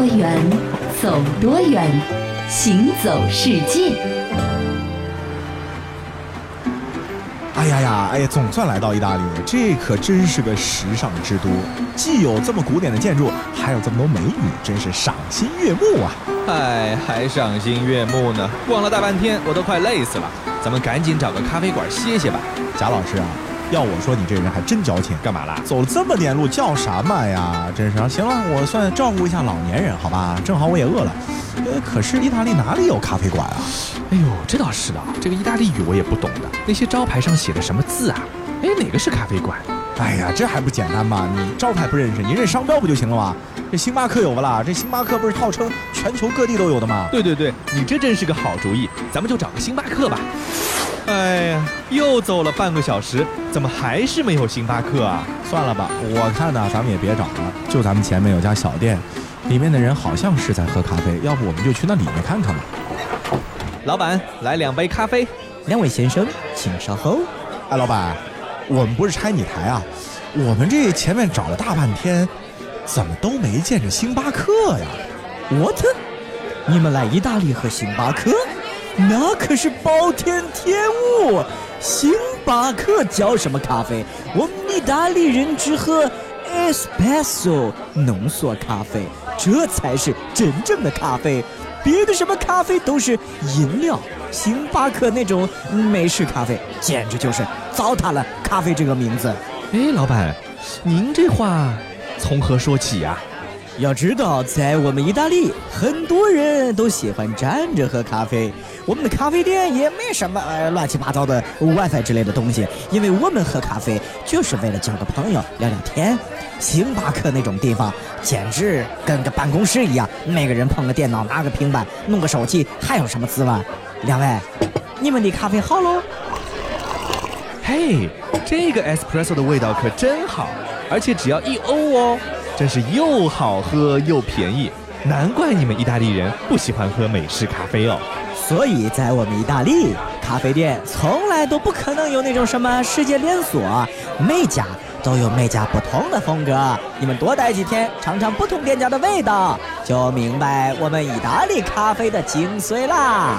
多远，走多远，行走世界。哎呀呀，哎呀，总算来到意大利了，这可真是个时尚之都，既有这么古典的建筑，还有这么多美女，真是赏心悦目啊！哎，还赏心悦目呢，逛了大半天，我都快累死了，咱们赶紧找个咖啡馆歇歇吧。贾老师啊，要我说你这人还真矫情，干嘛啦？走了这么点路叫什么呀？真是，行了，我算照顾一下老年人，好吧？正好我也饿了。呃，可是意大利哪里有咖啡馆啊？哎呦，这倒是的，这个意大利语我也不懂的，那些招牌上写的什么字啊？哎，哪个是咖啡馆？哎呀，这还不简单吗？你招牌不认识，你认商标不就行了吗？这星巴克有不啦？这星巴克不是号称全球各地都有的吗？对对对，你这真是个好主意，咱们就找个星巴克吧。哎呀，又走了半个小时，怎么还是没有星巴克啊？算了吧，我看呢，咱们也别找了，就咱们前面有家小店，里面的人好像是在喝咖啡，要不我们就去那里面看看吧。老板，来两杯咖啡。两位先生，请稍后。哎，老板，我们不是拆你台啊，我们这前面找了大半天，怎么都没见着星巴克呀？What？你们来意大利喝星巴克？那可是暴殄天物！星巴克叫什么咖啡？我们意大利人只喝 espresso 浓缩咖啡，这才是真正的咖啡。别的什么咖啡都是饮料，星巴克那种美式咖啡简直就是糟蹋了咖啡这个名字。哎，老板，您这话从何说起呀？要知道，在我们意大利，很多人都喜欢站着喝咖啡。我们的咖啡店也没什么呃乱七八糟的 WiFi 之类的东西，因为我们喝咖啡就是为了交个朋友、聊聊天。星巴克那种地方简直跟个办公室一样，每个人碰个电脑、拿个平板、弄个手机，还有什么滋味？两位，你们的咖啡好喽？嘿，这个 espresso 的味道可真好，而且只要一欧哦。真是又好喝又便宜，难怪你们意大利人不喜欢喝美式咖啡哦。所以在我们意大利，咖啡店从来都不可能有那种什么世界连锁，每家都有每家不同的风格。你们多待几天，尝尝不同店家的味道，就明白我们意大利咖啡的精髓啦。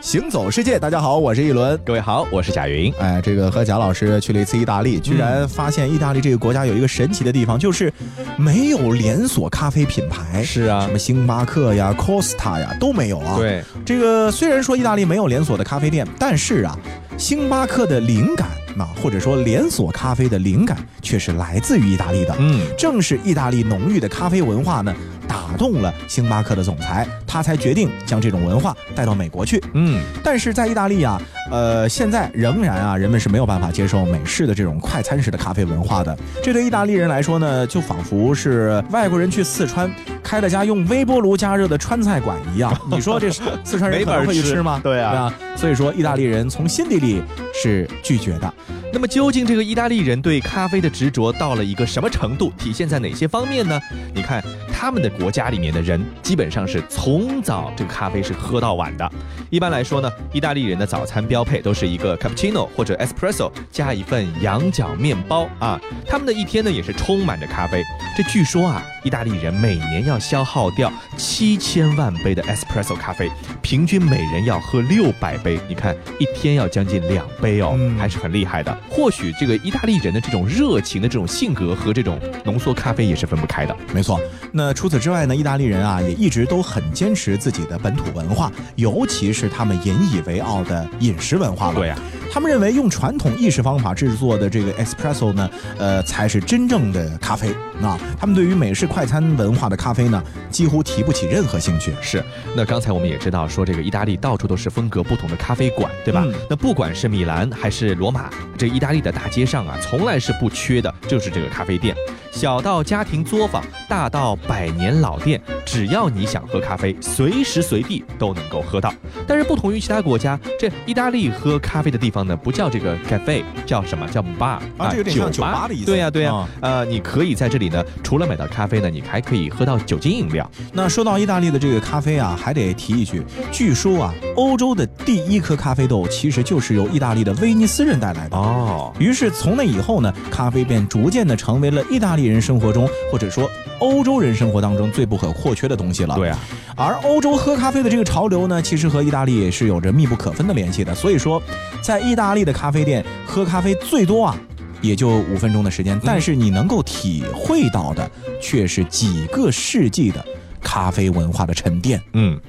行走世界，大家好，我是一轮。各位好，我是贾云。哎，这个和贾老师去了一次意大利，居然发现意大利这个国家有一个神奇的地方，就是没有连锁咖啡品牌。是啊，什么星巴克呀、Costa 呀都没有啊。对，这个虽然说意大利没有连锁的咖啡店，但是啊，星巴克的灵感啊，或者说连锁咖啡的灵感，却是来自于意大利的。嗯，正是意大利浓郁的咖啡文化呢。打动了星巴克的总裁，他才决定将这种文化带到美国去。嗯，但是在意大利啊，呃，现在仍然啊，人们是没有办法接受美式的这种快餐式的咖啡文化的。这对意大利人来说呢，就仿佛是外国人去四川开了家用微波炉加热的川菜馆一样。你说这四川人可能会去吃吗？对啊，所以说意大利人从心底里是拒绝的。那么究竟这个意大利人对咖啡的执着到了一个什么程度？体现在哪些方面呢？你看他们的国家里面的人基本上是从早这个咖啡是喝到晚的。一般来说呢，意大利人的早餐标配都是一个 cappuccino 或者 espresso 加一份羊角面包啊。他们的一天呢也是充满着咖啡。这据说啊，意大利人每年要消耗掉七千万杯的 espresso 咖啡，平均每人要喝六百杯。你看一天要将近两杯哦，还是很厉害的。或许这个意大利人的这种热情的这种性格和这种浓缩咖啡也是分不开的。没错，那除此之外呢，意大利人啊也一直都很坚持自己的本土文化，尤其是他们引以为傲的饮食文化了。对呀，他们认为用传统意式方法制作的这个 espresso 呢，呃，才是真正的咖啡。那他们对于美式快餐文化的咖啡呢，几乎提不起任何兴趣。是，那刚才我们也知道说这个意大利到处都是风格不同的咖啡馆，对吧？那不管是米兰还是罗马，这意大利的大街上啊，从来是不缺的，就是这个咖啡店。小到家庭作坊，大到百年老店，只要你想喝咖啡，随时随地都能够喝到。但是不同于其他国家，这意大利喝咖啡的地方呢，不叫这个 cafe，叫什么叫 bar 啊？这有点像酒吧的意思。对呀对呀，呃，你可以在这里呢，除了买到咖啡呢，你还可以喝到酒精饮料。那说到意大利的这个咖啡啊，还得提一句，据说啊，欧洲的第一颗咖啡豆其实就是由意大利的威尼斯人带来的哦。于是从那以后呢，咖啡便逐渐的成为了意大利人生活中或者说欧洲人生活当中最不可或缺的东西了。对啊，而欧洲喝咖啡的这个潮流呢，其实和意大利也是有着密不可分的联系的。所以说，在意大利的咖啡店喝咖啡最多啊，也就五分钟的时间，但是你能够体会到的却是几个世纪的咖啡文化的沉淀。嗯。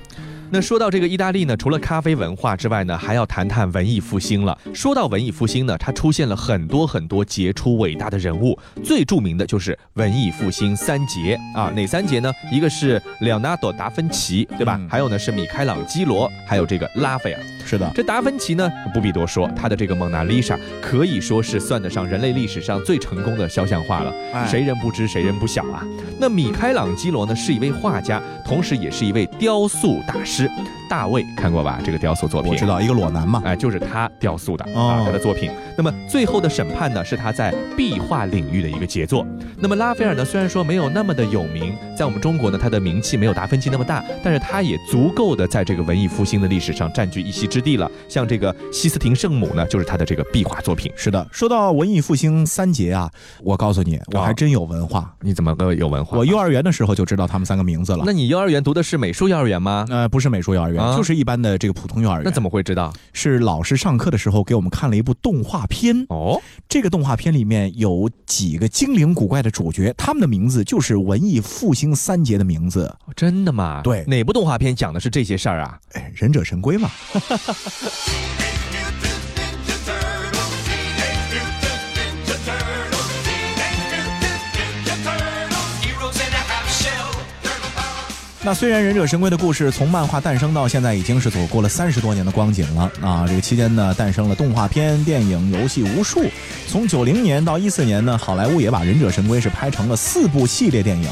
那说到这个意大利呢，除了咖啡文化之外呢，还要谈谈文艺复兴了。说到文艺复兴呢，它出现了很多很多杰出伟大的人物，最著名的就是文艺复兴三杰啊。哪三杰呢？一个是列纳多·达芬奇，对吧？嗯还有呢是米开朗基罗，还有这个拉斐尔。是的，这达芬奇呢，不必多说，他的这个蒙娜丽莎可以说是算得上人类历史上最成功的肖像画了，哎谁人不知谁人不晓啊。那米开朗基罗呢，是一位画家，同时也是一位雕塑大师。是。大卫看过吧？这个雕塑作品，我知道一个裸男嘛。哎，就是他雕塑的、哦啊，他的作品。那么最后的审判呢，是他在壁画领域的一个杰作。那么拉斐尔呢，虽然说没有那么的有名，在我们中国呢，他的名气没有达芬奇那么大，但是他也足够的在这个文艺复兴的历史上占据一席之地了。像这个西斯廷圣母呢，就是他的这个壁画作品。是的，说到文艺复兴三杰啊，我告诉你，我还真有文化。你怎么个有文化？我幼儿园的时候就知道他们三个名字了。那你幼儿园读的是美术幼儿园吗？呃，不是美术幼儿园，啊就是一般的这个普通幼儿园。那怎么会知道？是老师上课的时候给我们看了一部动画片？哦，这个动画片里面有几个精灵古怪的主角，他们的名字就是文艺复兴三杰的名字。真的吗？对哪部动画片讲的是这些事儿啊？哎，忍者神龟嘛。那虽然忍者神龟的故事从漫画诞生到现在已经是走过了三十多年的光景了啊，这个期间呢，诞生了动画片、电影、游戏无数。从九零年到一四年呢，好莱坞也把忍者神龟是拍成了四部系列电影。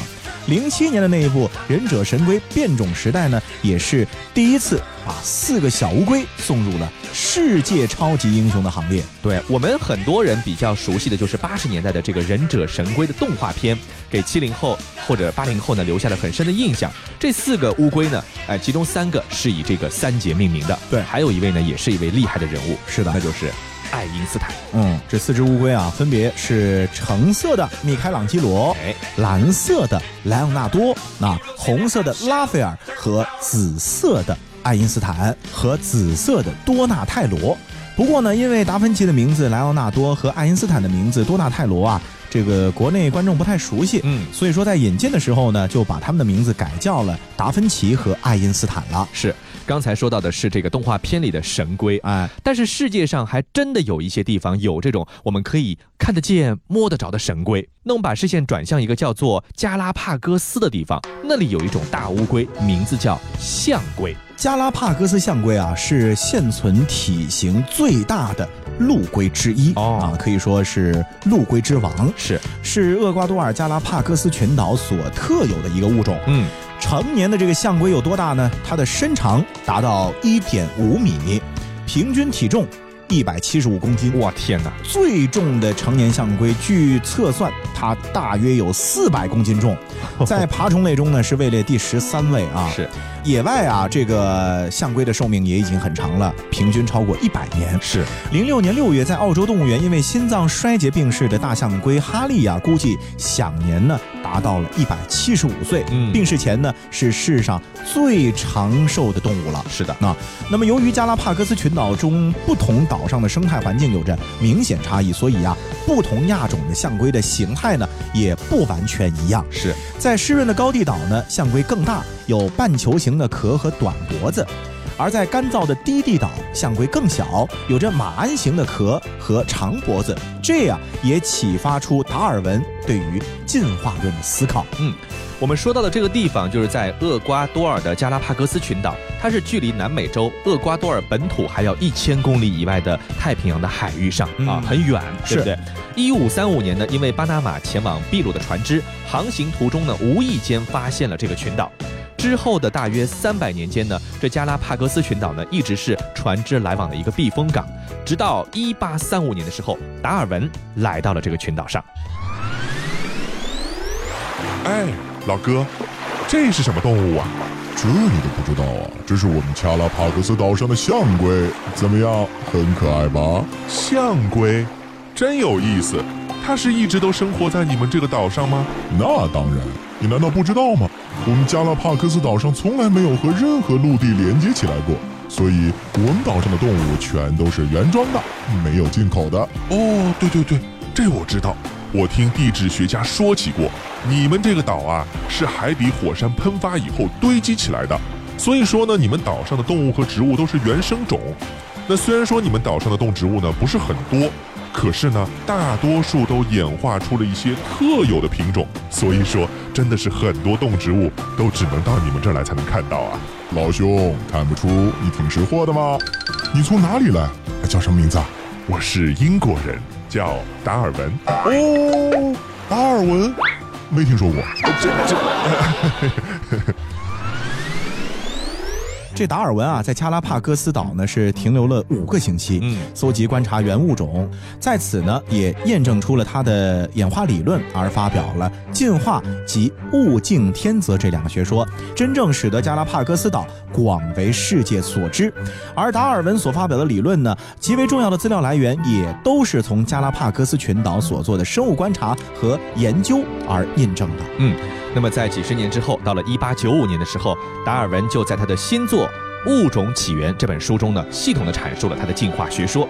零七年的那一部《忍者神龟：变种时代》呢，也是第一次把四个小乌龟送入了世界超级英雄的行列。对我们很多人比较熟悉的就是八十年代的这个《忍者神龟》的动画片，给七零后或者八零后呢留下了很深的印象。这四个乌龟呢，哎，其中三个是以这个三杰命名的，对还有一位呢也是一位厉害的人物，是的那就是爱因斯坦。嗯，这四只乌龟啊，分别是橙色的米开朗基罗，哎，蓝色的莱昂纳多，那红色的拉斐尔和紫色的爱因斯坦和紫色的多纳泰罗。不过呢，因为达芬奇的名字莱昂纳多和爱因斯坦的名字多纳泰罗啊，这个国内观众不太熟悉，嗯所以说在引进的时候呢，就把他们的名字改叫了达芬奇和爱因斯坦了。是刚才说到的是这个动画片里的神龟，哎，但是世界上还真的有一些地方有这种我们可以看得见、摸得着的神龟。那我们把视线转向一个叫做加拉帕戈斯的地方，那里有一种大乌龟，名字叫象龟。加拉帕戈斯象龟啊，是现存体型最大的陆龟之一、哦啊，可以说是陆龟之王，是，是厄瓜多尔加拉帕戈斯群岛所特有的一个物种。嗯，成年的这个象龟有多大呢？它的身长达到一点五米，平均体重一百七十五公斤。我天哪，最重的成年象龟，据测算，它大约有四百公斤重，在爬虫类中呢是位列第十三位啊。是野外啊，这个象龟的寿命也已经很长了，平均超过一百年。是，零六年六月，在澳洲动物园因为心脏衰竭病逝的大象龟哈利呀、估计享年呢达到了一百七十五岁。嗯病逝前呢是世上最长寿的动物了。是的，那那么由于加拉帕戈斯群岛中不同岛上的生态环境有着明显差异，所以啊，不同亚种的象龟的形态呢也不完全一样。是，在湿润的高地岛呢，象龟更大，有半球形的壳和短脖子；而在干燥的低地岛，象龟更小，有着马鞍形的壳和长脖子。这样也启发出达尔文对于进化论的思考。嗯我们说到的这个地方，就是在厄瓜多尔的加拉帕戈斯群岛，它是距离南美洲厄瓜多尔本土还要一千公里以外的太平洋的海域上、嗯啊，很远，对不是对？一五三五年呢，因为巴拿马前往秘鲁的船只航行途中呢，无意间发现了这个群岛。之后的大约三百年间呢，这加拉帕戈斯群岛呢一直是船只来往的一个避风港，直到一八三五年的时候，达尔文来到了这个群岛上。哎，老哥，这是什么动物啊？这你都不知道啊？这是我们加拉帕戈斯岛上的象龟，怎么样？很可爱吧？象龟，真有意思。它是一直都生活在你们这个岛上吗？那当然，你难道不知道吗？我们加拉帕克斯岛上从来没有和任何陆地连接起来过，所以我们岛上的动物全都是原装的，没有进口的。哦，对对对，这我知道。我听地质学家说起过，你们这个岛啊是海底火山喷发以后堆积起来的，所以说呢，你们岛上的动物和植物都是原生种。那虽然说你们岛上的动植物呢不是很多，可是呢，大多数都演化出了一些特有的品种，所以说真的是很多动植物都只能到你们这儿来才能看到啊。老兄，看不出你挺识货的吗？你从哪里来？叫什么名字啊？我是英国人，叫达尔文。哦，达尔文，没听说过。这这。这达尔文啊，在加拉帕戈斯岛呢是停留了五个星期，嗯搜集观察原物种，在此呢也验证出了他的演化理论，而发表了进化及物竞天择这两个学说，真正使得加拉帕戈斯岛广为世界所知。而达尔文所发表的理论呢，极为重要的资料来源也都是从加拉帕戈斯群岛所做的生物观察和研究而印证的。嗯，那么在几十年之后，到了一八九五年的时候，达尔文就在他的新作《物种起源》这本书中呢，系统的阐述了他的进化学说。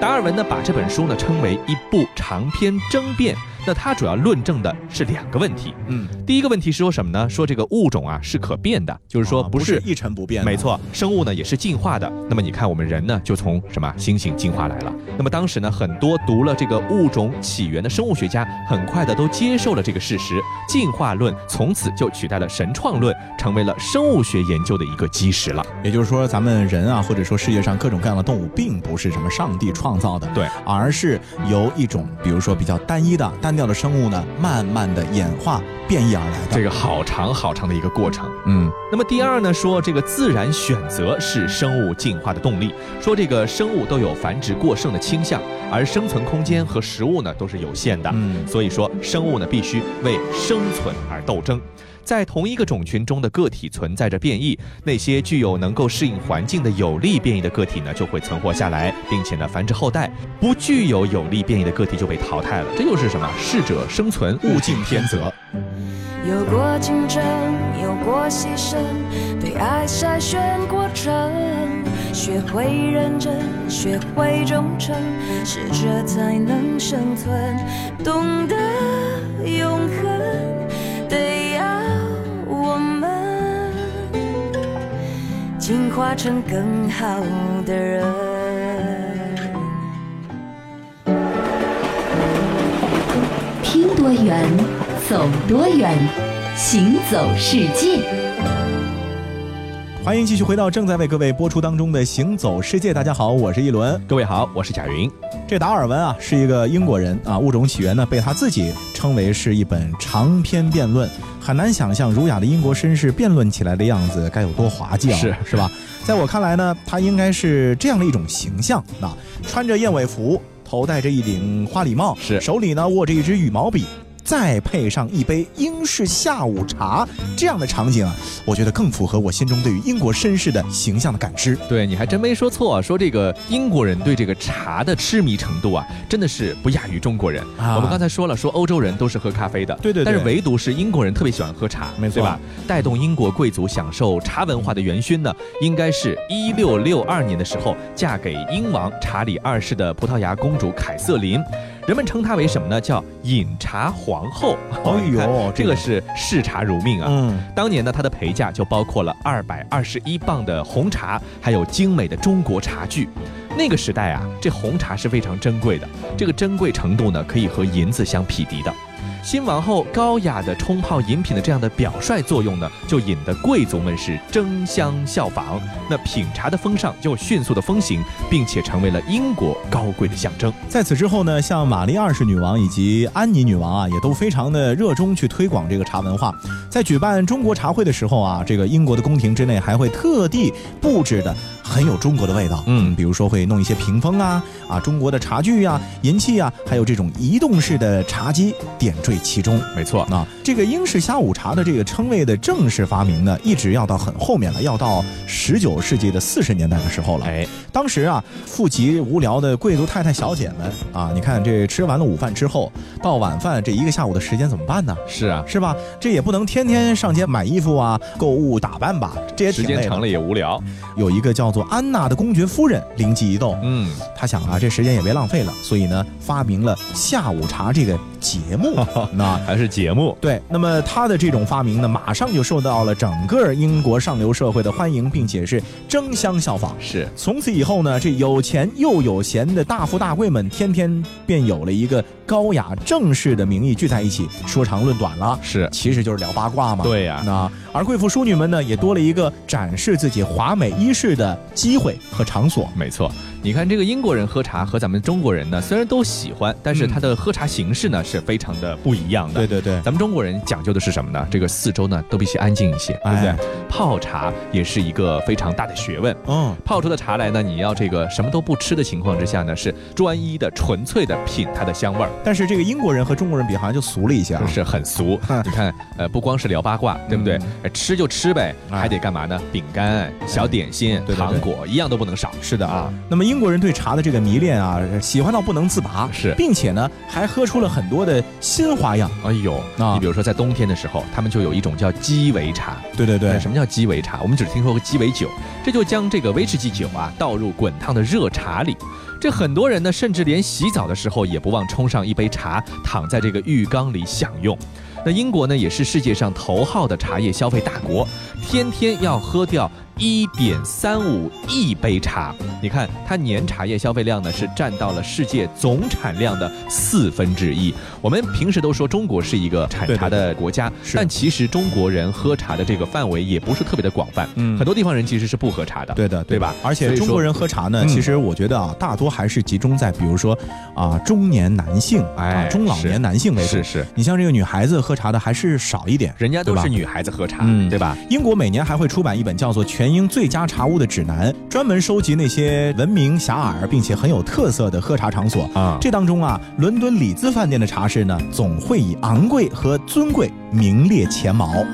达尔文呢，把这本书呢称为一部长篇争辩。那它主要论证的是两个问题。嗯，第一个问题是说什么呢？说这个物种啊是可变的，就是说啊不是一成不变。没错，生物呢也是进化的。那么你看，我们人呢就从什么猩猩进化来了。那么当时呢，很多读了这个物种起源的生物学家，很快的都接受了这个事实，进化论从此就取代了神创论，成为了生物学研究的一个基石了。也就是说，咱们人啊，或者说世界上各种各样的动物，并不是什么上帝创造的，对，而是由一种比如说比较单一的、单调的生物呢，慢慢的演化变异而来的。这个好长好长的一个过程。嗯，那么第二呢，说这个自然选择是生物进化的动力，说这个生物都有繁殖过剩的倾向，而生存空间和食物呢都是有限的，嗯所以说生物呢必须为生存而斗争。在同一个种群中的个体存在着变异，那些具有能够适应环境的有利变异的个体呢，就会存活下来，并且呢繁殖后代；不具有有利变异的个体就被淘汰了。这又是什么？适者生存，物竞天择。有过竞争，有过牺牲，被爱筛选过程，学会认真，学会忠诚，适者才能生存，懂得永恒，进化成更好的人。听多远，走多远，行走世界。欢迎继续回到正在为各位播出当中的《行走世界》。大家好，我是一轮。各位好，我是贾云。这达尔文啊是一个英国人啊，《物种起源》呢被他自己称为是一本长篇辩论，很难想象儒雅的英国绅士辩论起来的样子该有多滑稽啊，是是吧？在我看来呢，他应该是这样的一种形象啊，穿着燕尾服，头戴着一顶花礼帽，是手里呢握着一支羽毛笔。再配上一杯英式下午茶，这样的场景啊，我觉得更符合我心中对于英国绅士的形象的感知。对，你还真没说错、啊，说这个英国人对这个茶的痴迷程度啊，真的是不亚于中国人。啊我们刚才说了，说欧洲人都是喝咖啡的，对对对但是唯独是英国人特别喜欢喝茶，没错对吧？带动英国贵族享受茶文化的元勋呢，应该是一六六二年的时候嫁给英王查理二世的葡萄牙公主凯瑟琳。人们称她为什么呢？叫饮茶皇后。哎呦 这个是视茶如命啊。嗯，当年呢，它的陪嫁就包括了二百二十一磅的红茶，还有精美的中国茶具。那个时代啊，这红茶是非常珍贵的，这个珍贵程度呢，可以和银子相匹敌的。新王后高雅的冲泡饮品的这样的表率作用呢，就引得贵族们是争相效仿。那品茶的风尚就迅速的风行，并且成为了英国高贵的象征。在此之后呢，像玛丽二世女王以及安妮女王啊，也都非常的热衷去推广这个茶文化。在举办中国茶会的时候啊，这个英国的宫廷之内还会特地布置的很有中国的味道。嗯比如说会弄一些屏风啊啊，中国的茶具啊、银器啊，还有这种移动式的茶几点缀其中。没错，啊，这个英式下午茶的这个称谓的正式发明呢，一直要到很后面了，要到十九世纪的四十年代的时候了。哎，当时啊，富极无聊的贵族太太小姐们啊，你看这吃完了午饭之后，到晚饭这一个下午的时间怎么办呢？是啊，是吧？这也不能天天上街买衣服啊、购物打扮吧，这也挺累的时间长了也无聊。有一个叫做安娜的公爵夫人灵机一动，嗯，她想啊，这时间也别浪费了，所以呢，发明了下午茶这个节目。那还是节目。对，那么他的这种发明呢，马上就受到了整个英国上流社会的欢迎，并且是争相效仿。是，从此以后呢，这有钱又有闲的大富大贵们，天天便有了一个高雅正式的名义聚在一起说长论短了。是其实就是聊八卦嘛。对呀那而贵妇淑女们呢，也多了一个展示自己华美衣饰的机会和场所。没错，你看这个英国人喝茶和咱们中国人呢，虽然都喜欢，但是嗯他的喝茶形式呢是非常的不一样的。对对对，咱们中国人讲究的是什么呢？这个四周呢都必须安静一些，对不对？哎泡茶也是一个非常大的学问。嗯，泡出的茶来呢，你要这个什么都不吃的情况之下呢，是专一的、纯粹的品它的香味儿，但是这个英国人和中国人比，好像就俗了一些啊。是很俗。你看，呃，不光是聊八卦，对不对？呃吃就吃呗，还得干嘛呢？饼干、小点心、糖果一样都不能少。是的啊，那么英国人对茶的这个迷恋啊，喜欢到不能自拔，是并且呢，还喝出了很多的新花样。哎呦，啊你比如说在冬天的时候，他们就有一种叫鸡尾茶。对对对呃，什么叫鸡尾茶？我们只听说过鸡尾酒，这就将这个威士忌酒啊倒入滚烫的热茶里。这很多人呢，甚至连洗澡的时候也不忘冲上一杯茶，躺在这个浴缸里享用。那英国呢，也是世界上头号的茶叶消费大国，天天要喝掉一点三五亿杯茶。你看，它年茶叶消费量呢是占到了世界总产量的四分之一。我们平时都说中国是一个产茶的国家，是但其实中国人喝茶的这个范围也不是特别的广泛，嗯很多地方人其实是不喝茶的，对的，对吧？而且中国人喝茶呢，嗯其实我觉得啊，大多还是集中在比如说啊中年男性，哎啊中老年男性为主。是是，你像这个女孩子喝茶的还是少一点，人家都是女孩子喝茶，嗯对吧？英国每年还会出版一本叫做《全英最佳茶屋的指南》，专门收集那些闻名遐迩并且很有特色的喝茶场所。啊这当中啊，伦敦里兹饭店的茶室呢，总会以昂贵和尊贵名列前茅。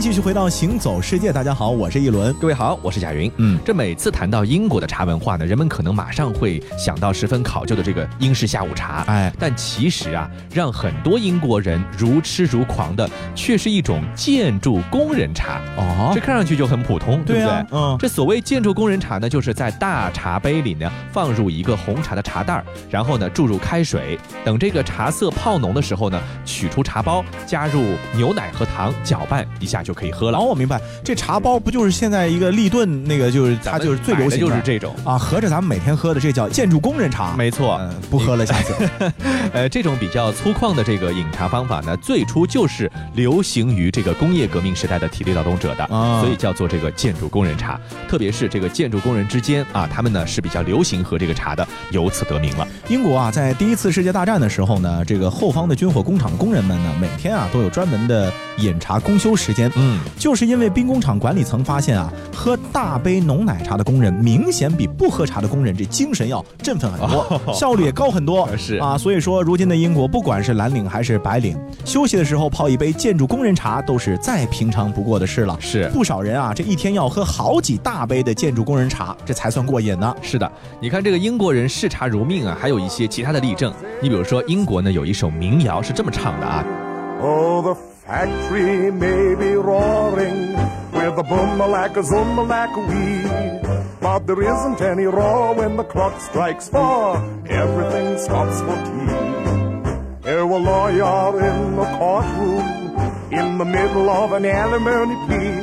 迎继续回到行走世界，大家好，我是一轮。各位好，我是贾云。嗯这每次谈到英国的茶文化呢，人们可能马上会想到十分考究的这个英式下午茶。哎但其实啊，让很多英国人如痴如狂的，却是一种建筑工人茶。哦这看上去就很普通，对不对？啊，嗯，这所谓建筑工人茶呢，就是在大茶杯里呢放入一个红茶的茶袋儿，然后呢注入开水，等这个茶色泡浓的时候呢，取出茶包，加入牛奶和糖，搅拌一下就可以喝了。哦，我明白，这茶包不就是现在一个立顿那个，就是它就是最流行的就是这种。啊，合着咱们每天喝的这叫建筑工人茶。没错，嗯，不喝了，下次。呃，这种比较粗犷的这个饮茶方法呢，最初就是流行于这个工业革命时代的体力劳动者的，啊所以叫做这个建筑工人茶。特别是这个建筑工人之间啊，他们呢是比较流行喝这个茶的，由此得名了。英国啊，在第一次世界大战的时候呢，这个后方的军火工厂工人们呢，每天啊都有专门的饮茶公休时间。嗯，就是因为兵工厂管理层发现啊，喝大杯浓奶茶的工人明显比不喝茶的工人这精神要振奋很多，效率也高很多。是啊，所以说如今的英国，不管是蓝领还是白领，休息的时候泡一杯建筑工人茶都是再平常不过的事了。是不少人啊，这一天要喝好几大杯的建筑工人茶，这才算过瘾呢。是的，你看这个英国人视茶如命啊，还有一些其他的例证。你比如说，英国呢有一首民谣是这么唱的啊。Oh, the factory may be roaring with a boom a lack a zoom a lack a. But there isn't any roar when the clock strikes four. Everything stops for tea. Here a lawyer in the courtroom in the middle of an alimony plea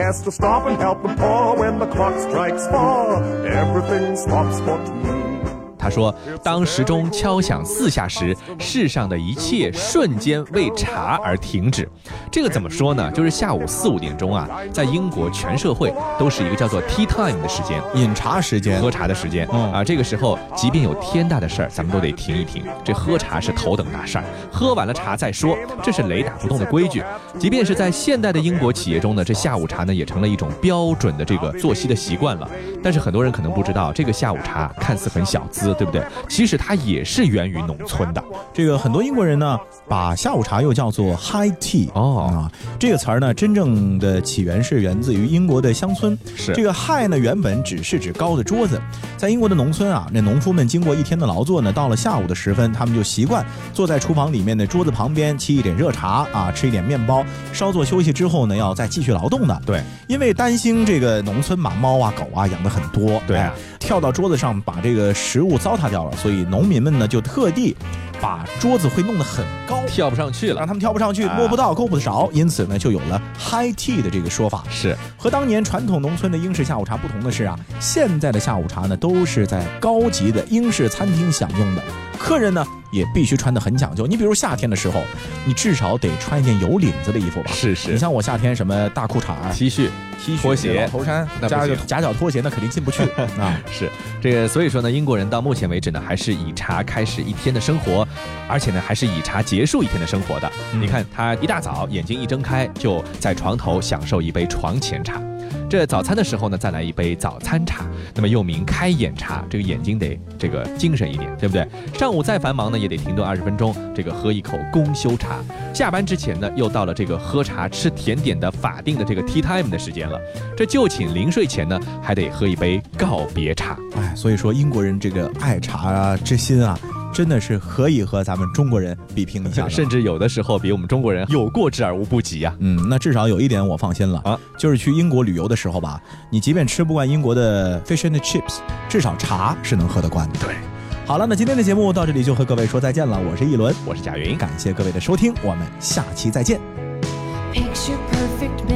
has to stop and help the poor when the clock strikes four. Everything stops for tea. 他说：“当时钟敲响四下时，世上的一切瞬间为茶而停止。”这个怎么说呢？就是下午四五点钟啊，在英国全社会都是一个叫做 tea time 的时间，饮茶时间，喝茶的时间。嗯啊，这个时候即便有天大的事儿，咱们都得停一停。这喝茶是头等大事儿，喝完了茶再说，这是雷打不动的规矩。即便是在现代的英国企业中呢，这下午茶呢也成了一种标准的这个作息的习惯了。但是很多人可能不知道，这个下午茶看似很小资，对不对？其实它也是源于农村的。这个很多英国人呢，把下午茶又叫做 high tea 哦啊，这个词儿呢，真正的起源是源自于英国的乡村。是这个 high 呢，原本只是指高的桌子，在英国的农村啊，那农夫们经过一天的劳作呢，到了下午的时分，他们就习惯坐在厨房里面的桌子旁边沏一点热茶啊，吃一点面包，稍作休息之后呢，要再继续劳动的。对，因为担心这个农村嘛，猫啊、狗啊养的很多，对啊哎跳到桌子上把这个食物糟蹋掉了，所以农民们呢就特地把桌子会弄得很高，跳不上去了。让他们跳不上去，啊摸不到，够不着，因此呢就有了 high tea 的这个说法。是和当年传统农村的英式下午茶不同的是啊，现在的下午茶呢都是在高级的英式餐厅享用的，客人呢也必须穿得很讲究。你比如夏天的时候，你至少得穿一件有领子的衣服吧？是是你像我夏天什么大裤衩、T 恤 T 恤、拖鞋头衫加个夹脚拖鞋，那肯定进不去 啊。是这个，所以说呢，英国人到目前为止呢，还是以茶开始一天的生活，而且呢，还是以茶结束一天的生活的。嗯你看，他一大早眼睛一睁开，就在床头享受一杯床前茶。这早餐的时候呢，再来一杯早餐茶，那么又名开眼茶。这个眼睛得这个精神一点，对不对？上午再繁忙呢，也得停顿二十分钟，这个喝一口公休茶。下班之前呢，又到了这个喝茶吃甜点的法定的这个 tea time 的时间了。这就寝临睡前呢，还得喝一杯告别茶。哎，所以说英国人这个爱茶啊之心啊，真的是可以和咱们中国人比拼一下。甚至有的时候比我们中国人有过之而无不及呀、嗯，那至少有一点我放心了啊，就是去英国旅游的时候吧，你即便吃不惯英国的 fish and chips，至少茶是能喝得惯的。对，好了，那今天的节目到这里就和各位说再见了，我是一轮，我是贾云，感谢各位的收听，我们下期再见。Picture perfect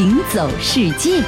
行走世界。”